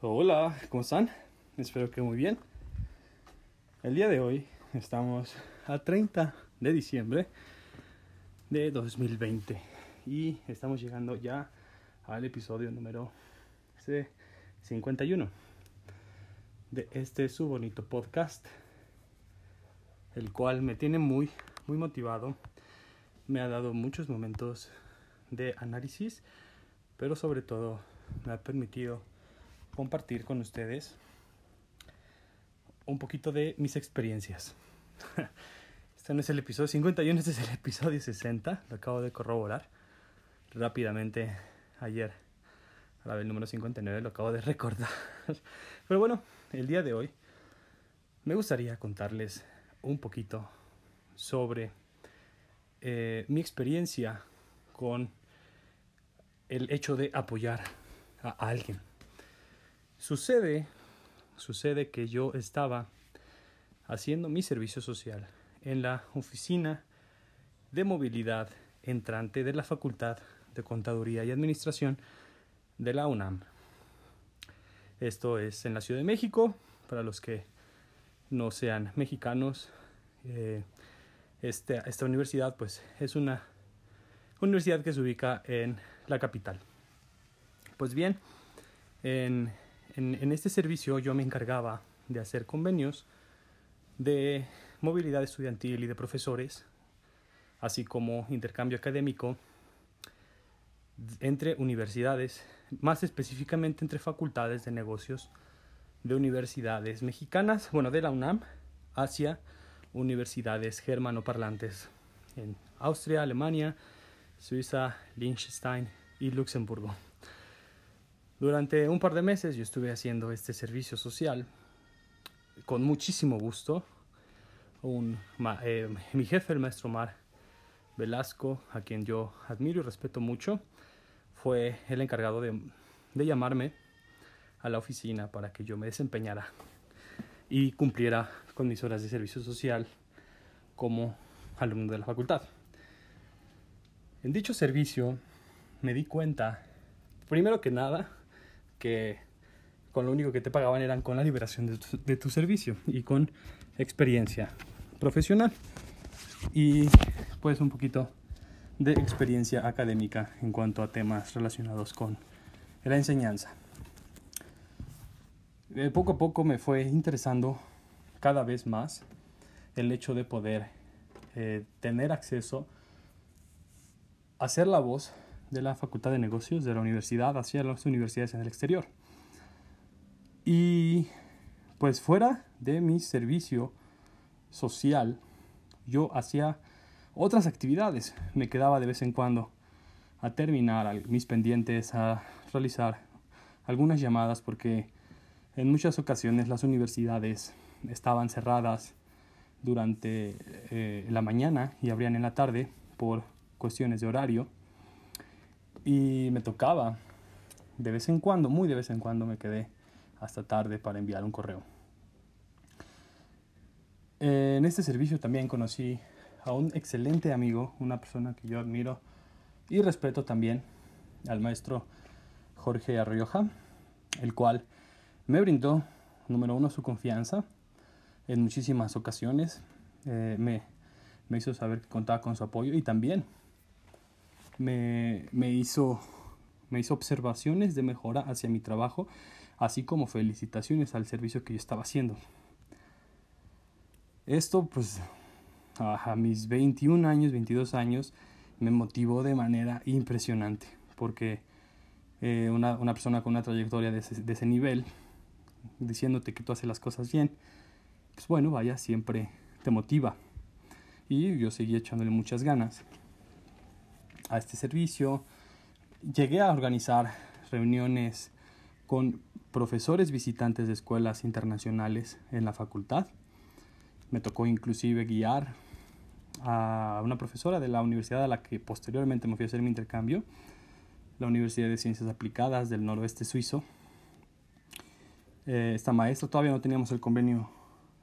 Hola, ¿cómo están? Espero que muy bien. El día de hoy estamos a 30 de diciembre de 2020 y estamos llegando ya al episodio número 51 de este su bonito podcast, el cual me tiene muy, muy motivado. Me ha dado muchos momentos de análisis, pero sobre todo me ha permitido compartir con ustedes un poquito de mis experiencias. Este no es el episodio 51, este es el episodio 60, lo acabo de corroborar rápidamente ayer. A la vez número 59 lo acabo de recordar. Pero bueno, el día de hoy me gustaría contarles un poquito sobre eh, mi experiencia con el hecho de apoyar a alguien. Sucede, sucede que yo estaba haciendo mi servicio social en la oficina de movilidad entrante de la Facultad de Contaduría y Administración de la UNAM. Esto es en la Ciudad de México, para los que no sean mexicanos. Eh, esta, esta universidad pues es una universidad que se ubica en la capital. Pues bien, en en, este servicio yo me encargaba de hacer convenios de movilidad estudiantil y de profesores, así como intercambio académico entre universidades, más específicamente entre facultades de negocios de universidades mexicanas, bueno, de la UNAM, hacia universidades germanoparlantes en Austria, Alemania, Suiza, Liechtenstein y Luxemburgo. Durante un par de meses yo estuve haciendo este servicio social con muchísimo gusto. Eh, mi jefe, el maestro Mar Velasco, a quien yo admiro y respeto mucho, fue el encargado de llamarme a la oficina para que yo me desempeñara y cumpliera con mis horas de servicio social como alumno de la facultad. En dicho servicio me di cuenta, primero que nada, que con lo único que te pagaban eran con la liberación de tu, servicio y con experiencia profesional y pues un poquito de experiencia académica en cuanto a temas relacionados con la enseñanza. Eh, poco a poco me fue interesando cada vez más el hecho de poder eh, tener acceso a ser la voz de la Facultad de Negocios de la universidad hacia las universidades en el exterior. Y pues fuera de mi servicio social, yo hacía otras actividades. Me quedaba de vez en cuando a terminar mis pendientes, a realizar algunas llamadas porque en muchas ocasiones las universidades estaban cerradas durante eh, la mañana y abrían en la tarde por cuestiones de horario y me tocaba, de vez en cuando, muy de vez en cuando me quedé hasta tarde para enviar un correo. En este servicio también conocí a un excelente amigo, una persona que yo admiro y respeto también, al maestro Jorge Arrioja, el cual me brindó, número uno, su confianza en muchísimas ocasiones, eh, me, me hizo saber que contaba con su apoyo y también me, me, hizo, me hizo observaciones de mejora hacia mi trabajo, así como felicitaciones al servicio que yo estaba haciendo. Esto, pues, a, mis 21 años, 22 años, me motivó de manera impresionante, porque eh, una, una, persona con una trayectoria de ese, nivel, diciéndote que tú haces las cosas bien, pues bueno, vaya, siempre te motiva. Y yo seguí echándole muchas ganas a este servicio. Llegué a organizar reuniones con profesores visitantes de escuelas internacionales en la facultad. Me tocó inclusive guiar a una profesora de la universidad a la que posteriormente me fui a hacer mi intercambio, la Universidad de Ciencias Aplicadas del Noroeste Suizo. Eh, esta maestra todavía no teníamos el convenio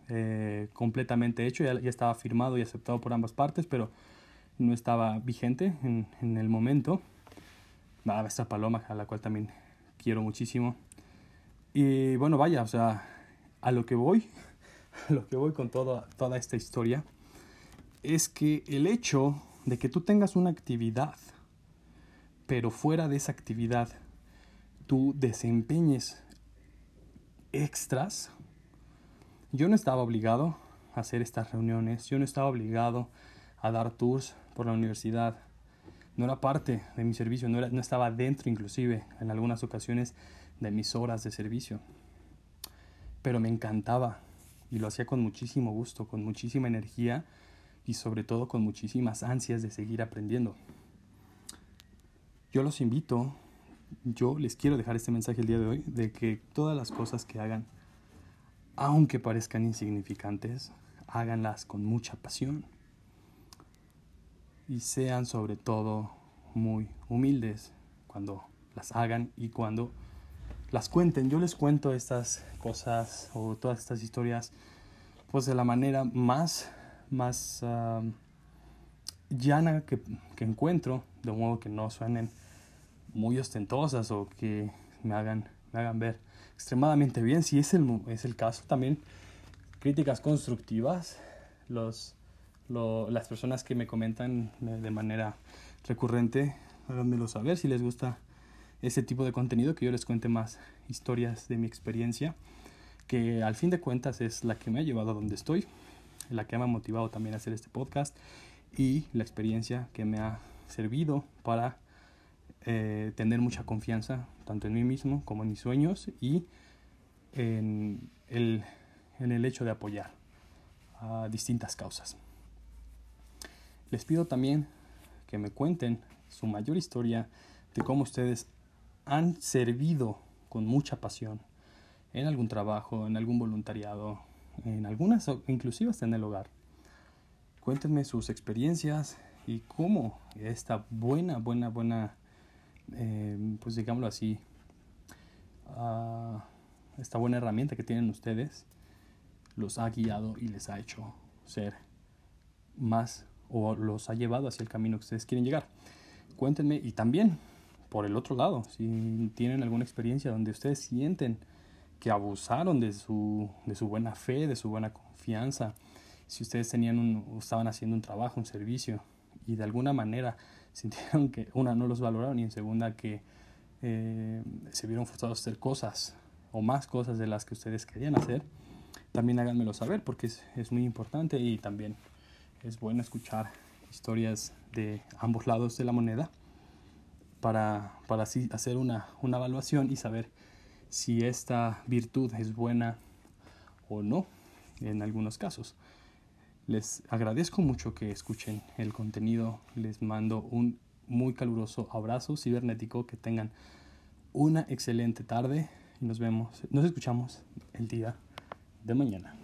eh, completamente hecho, ya, ya, estaba firmado y aceptado por ambas partes, pero no estaba vigente en, el momento. Nada, esta paloma, a la cual también quiero muchísimo. Y bueno, vaya, o sea, a lo que voy, a lo que voy con toda esta historia, es que el hecho de que tú tengas una actividad, pero fuera de esa actividad tú desempeñes extras, yo no estaba obligado a hacer estas reuniones, yo no estaba obligado a dar tours por la universidad, no era parte de mi servicio, no, era, no estaba dentro inclusive en algunas ocasiones de mis horas de servicio, pero me encantaba y lo hacía con muchísimo gusto, con muchísima energía y sobre todo con muchísimas ansias de seguir aprendiendo. Yo los invito, yo les quiero dejar este mensaje el día de hoy, de que todas las cosas que hagan, aunque parezcan insignificantes, háganlas con mucha pasión y sean sobre todo muy humildes cuando las hagan y cuando las cuenten. Yo les cuento estas cosas o todas estas historias pues de la manera más más llana que, que, encuentro, de modo que no suenen muy ostentosas o que me hagan, me hagan ver extremadamente bien. Si es el, es el caso, también críticas constructivas, los, las personas que me comentan de manera recurrente, háganmelo saber si les gusta ese tipo de contenido, que yo les cuente más historias de mi experiencia, que al fin de cuentas es la que me ha llevado a donde estoy la que me ha motivado también a hacer este podcast y la experiencia que me ha servido para eh, tener mucha confianza tanto en mí mismo como en mis sueños y en el, en el hecho de apoyar a distintas causas. Les pido también que me cuenten su mayor historia de cómo ustedes han servido con mucha pasión en algún trabajo, en algún voluntariado, en algunas inclusive hasta en el hogar. Cuéntenme sus experiencias y cómo esta buena, buena, buena, eh, pues digámoslo así, ah, esta buena herramienta que tienen ustedes los ha guiado y les ha hecho ser más o los ha llevado hacia el camino que ustedes quieren llegar. Cuéntenme y también por el otro lado, si tienen alguna experiencia donde ustedes sienten que abusaron de su, de su buena fe, de su buena confianza. Si ustedes tenían estaban haciendo un trabajo, un servicio, y de alguna manera sintieron que, una, no los valoraron, y en segunda, que eh, se vieron forzados a hacer cosas o más cosas de las que ustedes querían hacer, también háganmelo saber porque es muy importante y también es bueno escuchar historias de ambos lados de la moneda para, para así hacer una, una evaluación y saber si esta virtud es buena o no en algunos casos. Les agradezco mucho que escuchen el contenido. Les mando un muy caluroso abrazo cibernético. Que tengan una excelente tarde y nos vemos, nos escuchamos el día de mañana.